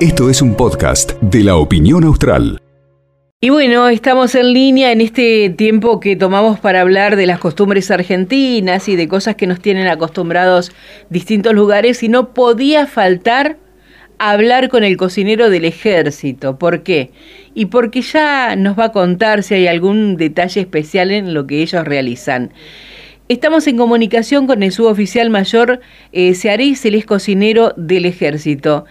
Esto es un podcast de la opinión austral. Y bueno, estamos en línea en este tiempo que tomamos para hablar de las costumbres argentinas y de cosas que nos tienen acostumbrados distintos lugares y no podía faltar hablar con el cocinero del ejército. ¿Por qué? Y porque ya nos va a contar si hay algún detalle especial en lo que ellos realizan. Estamos en comunicación con el suboficial mayor eh, Searís, él es cocinero del ejército.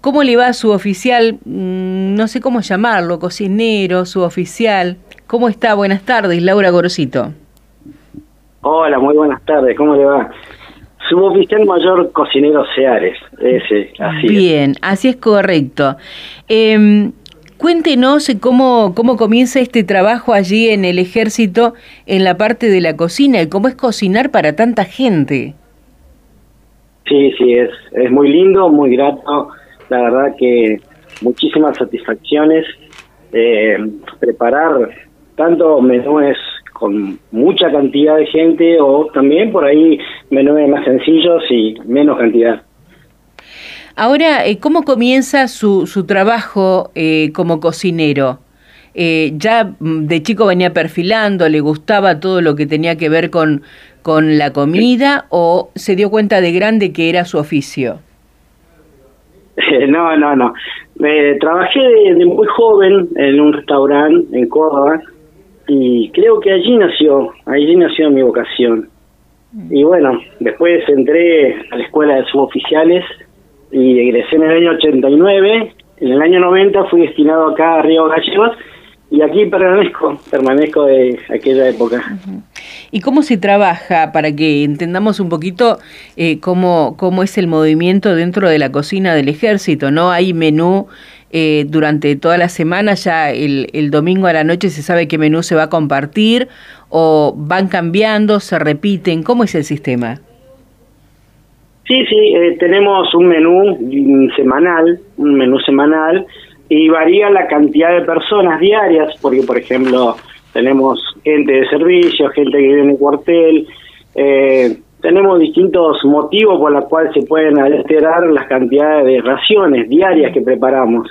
¿Cómo le va a su oficial? Mm, no sé cómo llamarlo, cocinero, su oficial. ¿Cómo está? Buenas tardes, Laura Gorosito. Hola, muy buenas tardes, ¿cómo le va? Suboficial mayor cocinero Seares, ese, así Bien, así es correcto. Eh, cuéntenos cómo, cómo comienza este trabajo allí en el ejército en la parte de la cocina y cómo es cocinar para tanta gente. Sí, sí, es, es muy lindo, muy grato la verdad que muchísimas satisfacciones. Eh, preparar tanto menúes con mucha cantidad de gente o también por ahí menúes más sencillos y menos cantidad. Ahora, eh, ¿cómo comienza su, su trabajo eh, como cocinero? ya mm, de chico venía perfilando, le gustaba todo lo que tenía que ver con, con la comida o se dio cuenta de grande que era su oficio? no, no, no. trabajé de, muy joven en un restaurante en Córdoba y creo que allí nació, allí nació mi vocación. Y bueno, después entré a la escuela de suboficiales y egresé en el año 89. En el año 90 fui destinado acá a Río Gallegos y aquí permanezco, permanezco de aquella época. ¿Y cómo se trabaja para que entendamos un poquito eh, cómo, cómo es el movimiento dentro de la cocina del ejército? ¿No hay menú eh, durante toda la semana? ¿Ya el, el domingo a la noche se sabe qué menú se va a compartir? ¿O van cambiando, se repiten? ¿Cómo es el sistema? Sí, sí, eh, tenemos un menú semanal, un menú semanal y varía la cantidad de personas diarias, porque por ejemplo tenemos gente de servicio, gente que vive en el cuartel, eh, tenemos distintos motivos por los cuales se pueden alterar las cantidades de raciones diarias que preparamos.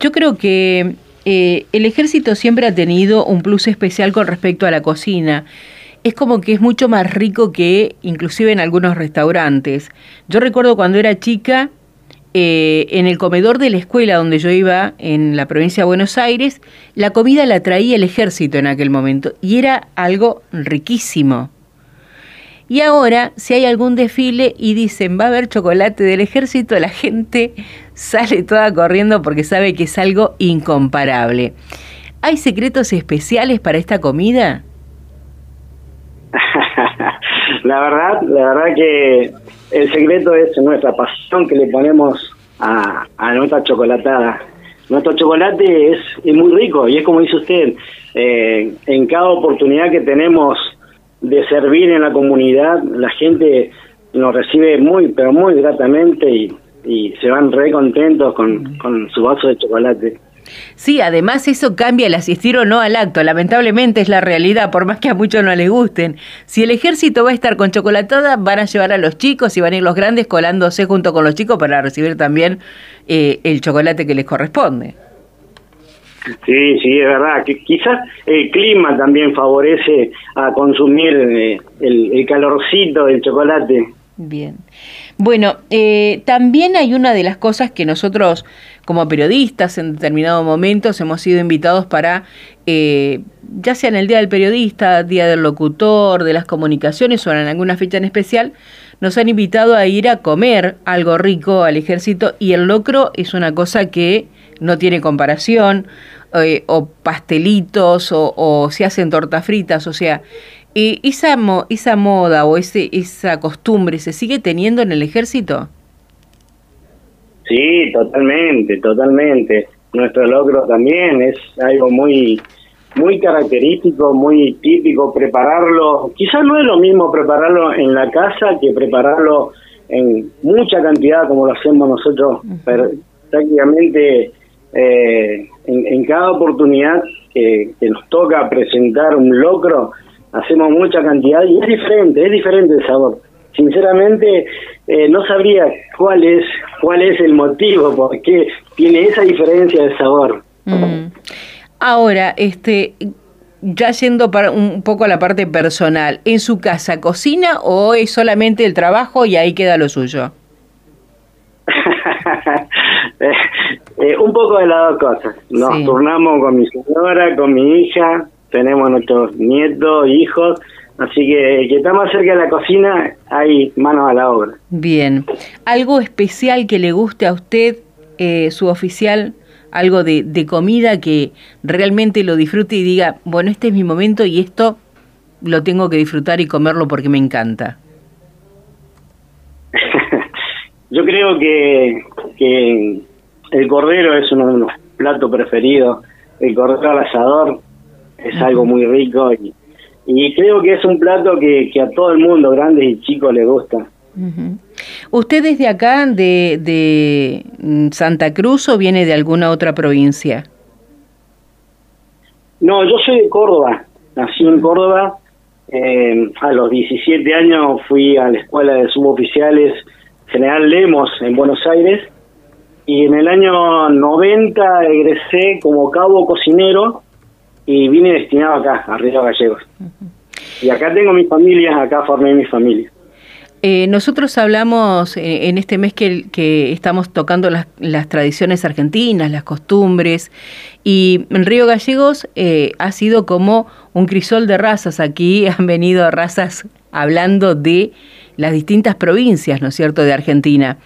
Yo creo que eh, el ejército siempre ha tenido un plus especial con respecto a la cocina. Es como que es mucho más rico que inclusive en algunos restaurantes. Yo recuerdo cuando era chica, eh, en el comedor de la escuela donde yo iba en la provincia de Buenos Aires, la comida la traía el ejército en aquel momento y era algo riquísimo. Y ahora, si hay algún desfile y dicen va a haber chocolate del ejército, la gente sale toda corriendo porque sabe que es algo incomparable. ¿Hay secretos especiales para esta comida? La verdad, la verdad que el secreto es nuestra pasión que le ponemos a, nuestra chocolatada. Nuestro chocolate es, muy rico y es como dice usted, eh, en cada oportunidad que tenemos de servir en la comunidad, la gente nos recibe muy, pero muy gratamente y, se van re contentos con, con su vaso de chocolate. Sí, además eso cambia el asistir o no al acto. Lamentablemente es la realidad, por más que a muchos no les gusten. Si el ejército va a estar con chocolatada, van a llevar a los chicos y van a ir los grandes colándose junto con los chicos para recibir también eh, el chocolate que les corresponde. Sí, sí, es verdad. Que quizás el clima también favorece a consumir eh, el, el calorcito del chocolate. Bien. Bueno, eh, también hay una de las cosas que nosotros como periodistas en determinados momentos hemos sido invitados para, eh, ya sea en el Día del Periodista, Día del Locutor, de las Comunicaciones o en alguna fecha en especial, nos han invitado a ir a comer algo rico al ejército y el locro es una cosa que no tiene comparación, eh, o pastelitos, o, o se hacen tortas fritas, o sea, eh, esa, ¿Esa moda o ese, esa costumbre se sigue teniendo en el ejército? Sí, totalmente, totalmente. Nuestro logro también es algo muy muy característico, muy típico prepararlo. Quizás no es lo mismo prepararlo en la casa que prepararlo en mucha cantidad como lo hacemos nosotros pero prácticamente eh, en, cada oportunidad que, que, nos toca presentar un locro hacemos mucha cantidad y es diferente, es diferente el sabor. sinceramente eh, no sabría cuál es cuál es el motivo por qué tiene esa diferencia de sabor. Mm. Ahora, este, ya yendo para un poco a la parte personal, ¿en su casa cocina o es solamente el trabajo y ahí queda lo suyo? Eh, eh, un poco de las dos cosas. Nos turnamos con mi señora, con mi hija, tenemos nuestros nietos, hijos, así que que está más cerca de la cocina, hay manos a la obra. Bien. ¿Algo especial que le guste a usted, eh, su oficial? algo de, de comida que realmente lo disfrute y diga, bueno, este es mi momento y esto lo tengo que disfrutar y comerlo porque me encanta? Yo creo que, que el cordero es uno de los platos preferidos. El cordero al asador es algo muy rico y, y, creo que es un plato que, que a todo el mundo, grandes y chicos, le gusta. ¿Usted es de acá, de, de mm, Santa Cruz o viene de alguna otra provincia? No, yo soy de Córdoba, nací en Córdoba. Eh, a los 17 años fui a la escuela de suboficiales General Lemos en Buenos Aires y en el año 90 egresé como cabo cocinero y vine destinado acá, a Río Gallegos. Y acá tengo mi familia, acá formé mi familia. Eh, nosotros hablamos eh, en este mes que, que estamos tocando las, las, tradiciones argentinas, las costumbres, y en Río Gallegos eh, ha sido como un crisol de razas. Aquí han venido razas hablando de las distintas provincias, ¿no es cierto?, de Argentina.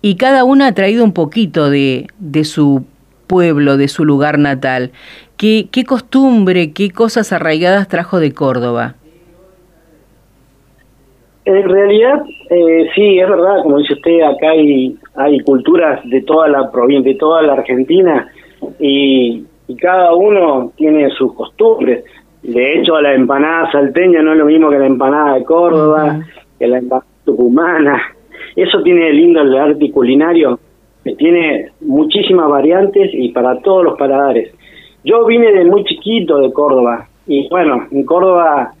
Y cada una ha traído un poquito de, de su pueblo, de su lugar natal. ¿Qué, ¿Qué costumbre, qué cosas arraigadas trajo de Córdoba? En realidad, eh, sí, es verdad, como dice usted, acá hay, hay culturas de toda la provincia, de toda la Argentina, y, cada uno tiene sus costumbres. De hecho, la empanada salteña no es lo mismo que la empanada de Córdoba, que la empanada tucumana. Eso tiene lindo el arte culinario, que tiene muchísimas variantes y para todos los paladares. Yo vine de muy chiquito de Córdoba, y bueno, en Córdoba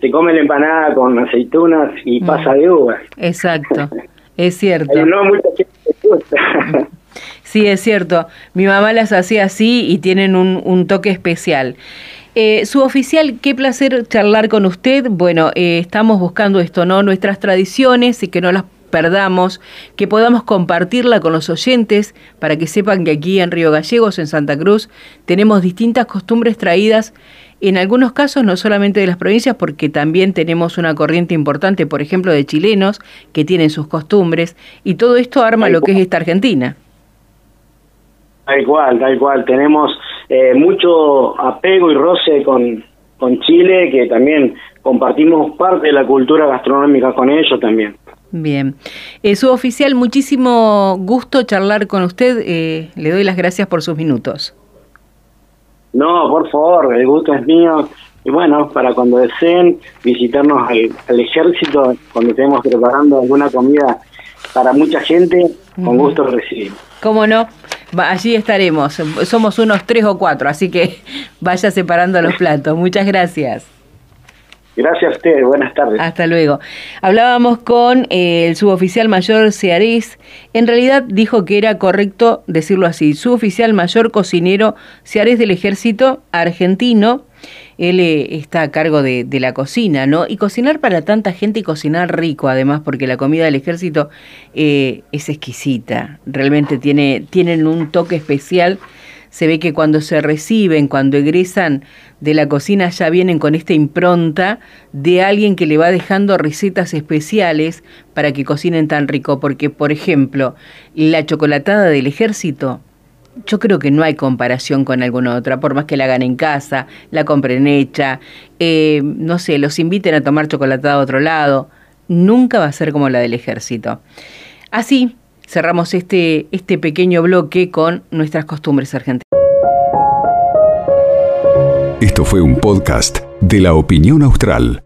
se come la empanada con aceitunas y mm. pasa de uvas. Exacto, es cierto. no mucha gente gusta. Sí, es cierto. Mi mamá las hacía así y tienen un, un toque especial. Eh, su oficial, qué placer charlar con usted. Bueno, eh, estamos buscando esto, ¿no? Nuestras tradiciones y que no las perdamos, que podamos compartirla con los oyentes para que sepan que aquí en Río Gallegos, en Santa Cruz, tenemos distintas costumbres traídas en algunos casos no solamente de las provincias, porque también tenemos una corriente importante, por ejemplo, de chilenos que tienen sus costumbres, y todo esto arma lo que es esta Argentina. Tal cual, tal cual. Tenemos eh, mucho apego y roce con, con Chile, que también compartimos parte de la cultura gastronómica con ellos también. Bien. Eh, su oficial, muchísimo gusto charlar con usted. Eh, le doy las gracias por sus minutos. No, por favor, el gusto es mío. Y bueno, para cuando deseen visitarnos al, ejército, cuando estemos preparando alguna comida para mucha gente, con gusto recibimos. ¿Cómo no? allí estaremos. Somos unos tres o cuatro, así que vaya separando los platos. Muchas gracias. Gracias a ustedes, buenas tardes. Hasta luego. Hablábamos con eh, el suboficial mayor Searés. En realidad dijo que era correcto decirlo así. Suboficial mayor cocinero Searés del ejército argentino. Él eh, está a cargo de, la cocina, ¿no? Y cocinar para tanta gente y cocinar rico, además, porque la comida del ejército eh, es exquisita. Realmente tiene, tienen un toque especial se ve que cuando se reciben, cuando egresan de la cocina, ya vienen con esta impronta de alguien que le va dejando recetas especiales para que cocinen tan rico. Porque, por ejemplo, la chocolatada del ejército, yo creo que no hay comparación con alguna otra, por más que la hagan en casa, la compren hecha, eh, no sé, los inviten a tomar chocolatada a otro lado, nunca va a ser como la del ejército. Así, cerramos este, este pequeño bloque con nuestras costumbres argentinas. Esto fue un podcast de la opinión austral.